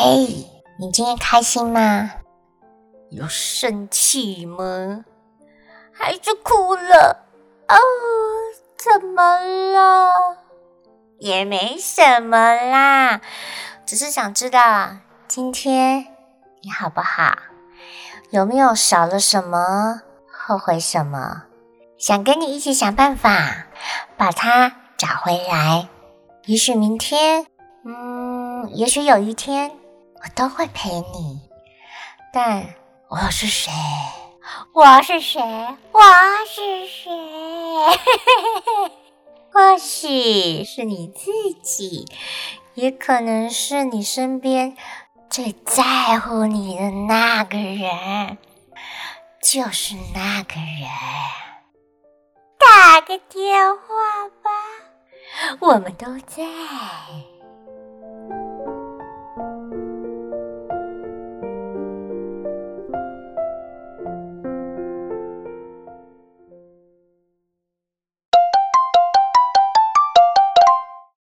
嘿，你今天开心吗？有生气吗？还是哭了？哦，怎么了？也没什么啦，只是想知道今天你好不好？有没有少了什么？后悔什么？想跟你一起想办法把它找回来。也许明天，嗯，也许有一天。我都会陪你，但我是谁？我是谁？我是谁？或许是你自己，也可能是你身边最在乎你的那个人，就是那个人。打个电话吧，我们都在。